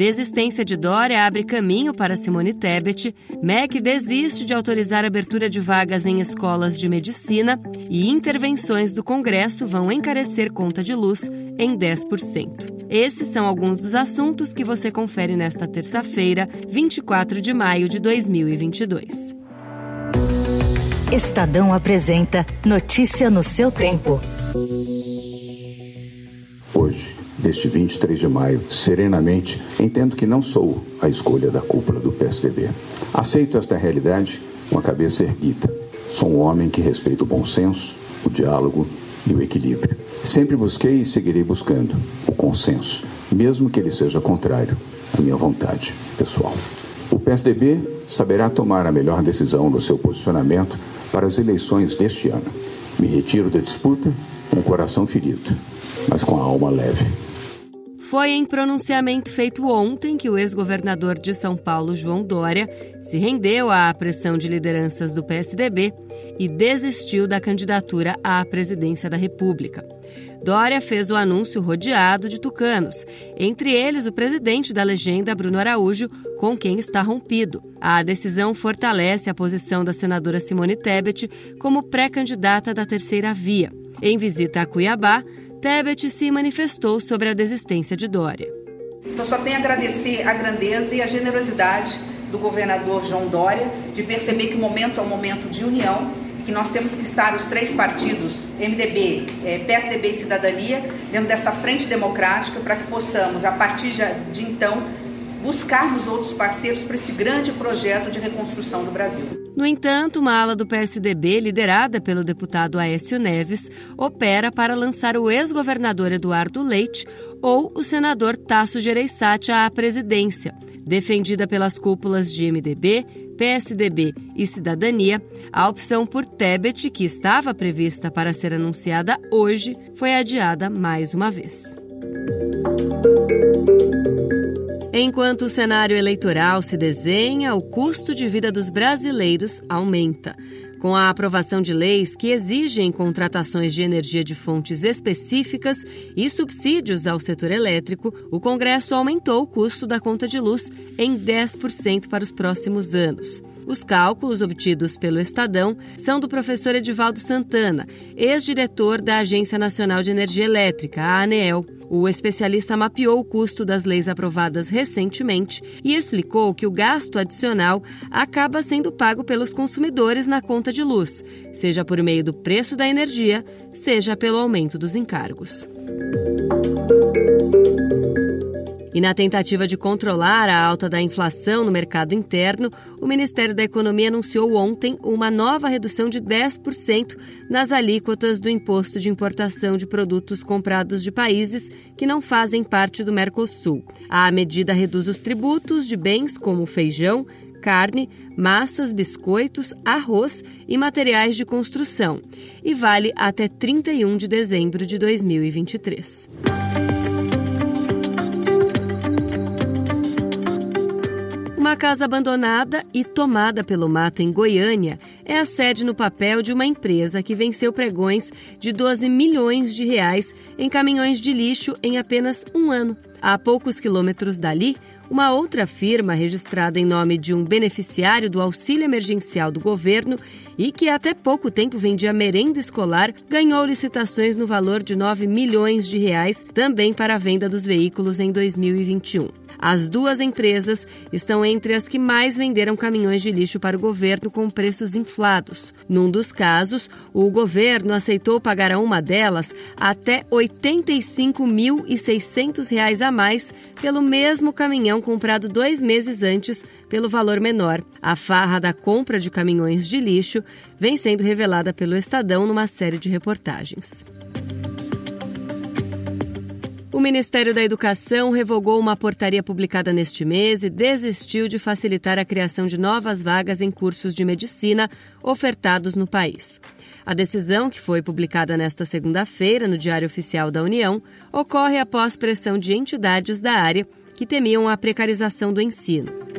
desistência de Dória abre caminho para Simone Tebet, MEC desiste de autorizar a abertura de vagas em escolas de medicina e intervenções do Congresso vão encarecer conta de luz em 10%. Esses são alguns dos assuntos que você confere nesta terça-feira, 24 de maio de 2022. Estadão apresenta Notícia no seu tempo. Hoje, neste 23 de maio, serenamente, entendo que não sou a escolha da cúpula do PSDB. Aceito esta realidade com a cabeça erguida. Sou um homem que respeita o bom senso, o diálogo e o equilíbrio. Sempre busquei e seguirei buscando o consenso, mesmo que ele seja contrário à minha vontade pessoal. O PSDB saberá tomar a melhor decisão no seu posicionamento para as eleições deste ano. Me retiro da disputa com o coração ferido, mas com a alma leve. Foi em pronunciamento feito ontem que o ex-governador de São Paulo, João Dória, se rendeu à pressão de lideranças do PSDB e desistiu da candidatura à presidência da República. Dória fez o anúncio rodeado de tucanos, entre eles o presidente da legenda, Bruno Araújo, com quem está rompido. A decisão fortalece a posição da senadora Simone Tebet como pré-candidata da terceira via. Em visita a Cuiabá, Tebet se manifestou sobre a desistência de Dória. Então só tenho a agradecer a grandeza e a generosidade do governador João Dória de perceber que o momento é um momento de união e que nós temos que estar os três partidos, MDB, eh, PSDB e Cidadania, dentro dessa frente democrática para que possamos, a partir de então, buscarmos outros parceiros para esse grande projeto de reconstrução do Brasil. No entanto, uma ala do PSDB, liderada pelo deputado Aécio Neves, opera para lançar o ex-governador Eduardo Leite ou o senador Tasso Gereissati à presidência. Defendida pelas cúpulas de MDB, PSDB e Cidadania, a opção por Tebet, que estava prevista para ser anunciada hoje, foi adiada mais uma vez. Enquanto o cenário eleitoral se desenha, o custo de vida dos brasileiros aumenta. Com a aprovação de leis que exigem contratações de energia de fontes específicas e subsídios ao setor elétrico, o Congresso aumentou o custo da conta de luz em 10% para os próximos anos. Os cálculos obtidos pelo Estadão são do professor Edivaldo Santana, ex-diretor da Agência Nacional de Energia Elétrica, a ANEEL. O especialista mapeou o custo das leis aprovadas recentemente e explicou que o gasto adicional acaba sendo pago pelos consumidores na conta de luz, seja por meio do preço da energia, seja pelo aumento dos encargos. E na tentativa de controlar a alta da inflação no mercado interno, o Ministério da Economia anunciou ontem uma nova redução de 10% nas alíquotas do imposto de importação de produtos comprados de países que não fazem parte do Mercosul. A medida reduz os tributos de bens como feijão, carne, massas, biscoitos, arroz e materiais de construção e vale até 31 de dezembro de 2023. Uma casa abandonada e tomada pelo mato em Goiânia é a sede no papel de uma empresa que venceu pregões de 12 milhões de reais em caminhões de lixo em apenas um ano. A poucos quilômetros dali, uma outra firma registrada em nome de um beneficiário do auxílio emergencial do governo e que até pouco tempo vendia merenda escolar ganhou licitações no valor de 9 milhões de reais também para a venda dos veículos em 2021. As duas empresas estão entre as que mais venderam caminhões de lixo para o governo com preços inflados. Num dos casos, o governo aceitou pagar a uma delas até R$ 85.600 a mais pelo mesmo caminhão comprado dois meses antes pelo valor menor. A farra da compra de caminhões de lixo vem sendo revelada pelo Estadão numa série de reportagens. O Ministério da Educação revogou uma portaria publicada neste mês e desistiu de facilitar a criação de novas vagas em cursos de medicina ofertados no país. A decisão, que foi publicada nesta segunda-feira no Diário Oficial da União, ocorre após pressão de entidades da área que temiam a precarização do ensino.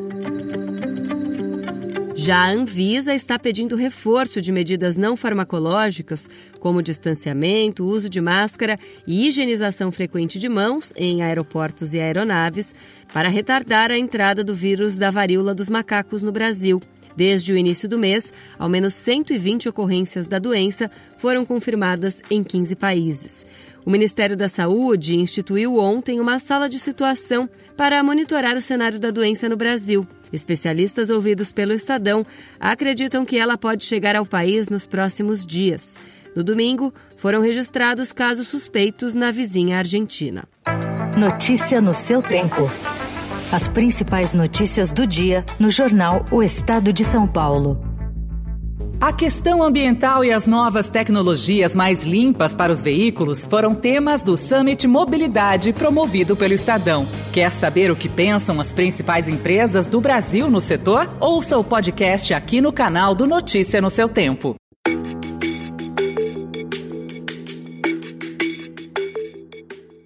Já a Anvisa está pedindo reforço de medidas não farmacológicas, como distanciamento, uso de máscara e higienização frequente de mãos em aeroportos e aeronaves, para retardar a entrada do vírus da varíola dos macacos no Brasil. Desde o início do mês, ao menos 120 ocorrências da doença foram confirmadas em 15 países. O Ministério da Saúde instituiu ontem uma sala de situação para monitorar o cenário da doença no Brasil. Especialistas ouvidos pelo Estadão acreditam que ela pode chegar ao país nos próximos dias. No domingo, foram registrados casos suspeitos na vizinha Argentina. Notícia no seu tempo. As principais notícias do dia no jornal O Estado de São Paulo. A questão ambiental e as novas tecnologias mais limpas para os veículos foram temas do Summit Mobilidade promovido pelo Estadão. Quer saber o que pensam as principais empresas do Brasil no setor? Ouça o podcast aqui no canal do Notícia no seu tempo.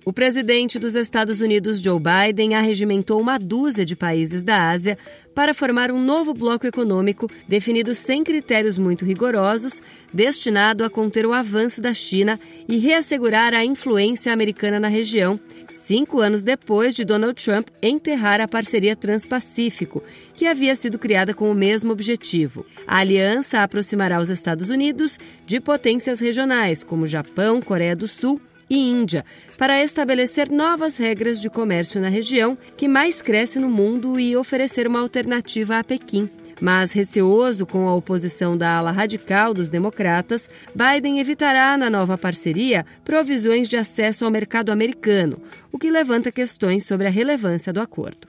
O presidente dos Estados Unidos, Joe Biden, arregimentou uma dúzia de países da Ásia para formar um novo bloco econômico definido sem critérios muito rigorosos, destinado a conter o avanço da China e reassegurar a influência americana na região, cinco anos depois de Donald Trump enterrar a parceria Transpacífico, que havia sido criada com o mesmo objetivo. A aliança aproximará os Estados Unidos de potências regionais como Japão, Coreia do Sul e Índia, para estabelecer novas regras de comércio na região, que mais cresce no mundo, e oferecer uma alternativa a Pequim. Mas receoso com a oposição da ala radical dos democratas, Biden evitará na nova parceria provisões de acesso ao mercado americano, o que levanta questões sobre a relevância do acordo.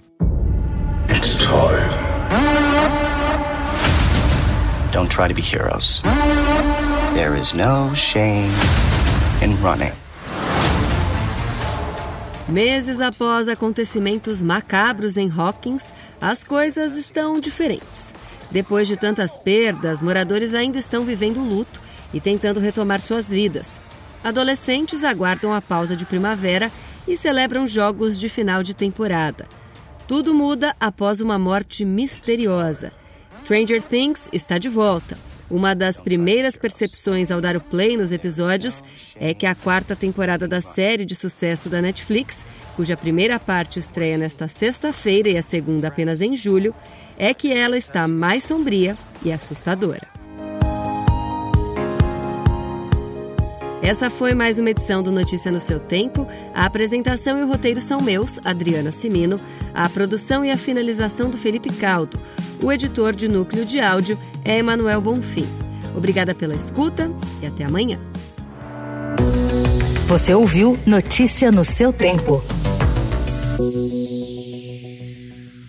It's time. Don't try to be heroes. There is no shame in running. Meses após acontecimentos macabros em Hawkins, as coisas estão diferentes. Depois de tantas perdas, moradores ainda estão vivendo luto e tentando retomar suas vidas. Adolescentes aguardam a pausa de primavera e celebram jogos de final de temporada. Tudo muda após uma morte misteriosa. Stranger Things está de volta. Uma das primeiras percepções ao dar o play nos episódios é que a quarta temporada da série de sucesso da Netflix, cuja primeira parte estreia nesta sexta-feira e a segunda apenas em julho, é que ela está mais sombria e assustadora. Essa foi mais uma edição do Notícia no seu tempo. A apresentação e o roteiro são meus, Adriana Simino, a produção e a finalização do Felipe Caldo. O editor de núcleo de áudio é Emanuel Bonfim. Obrigada pela escuta e até amanhã. Você ouviu Notícia no seu tempo.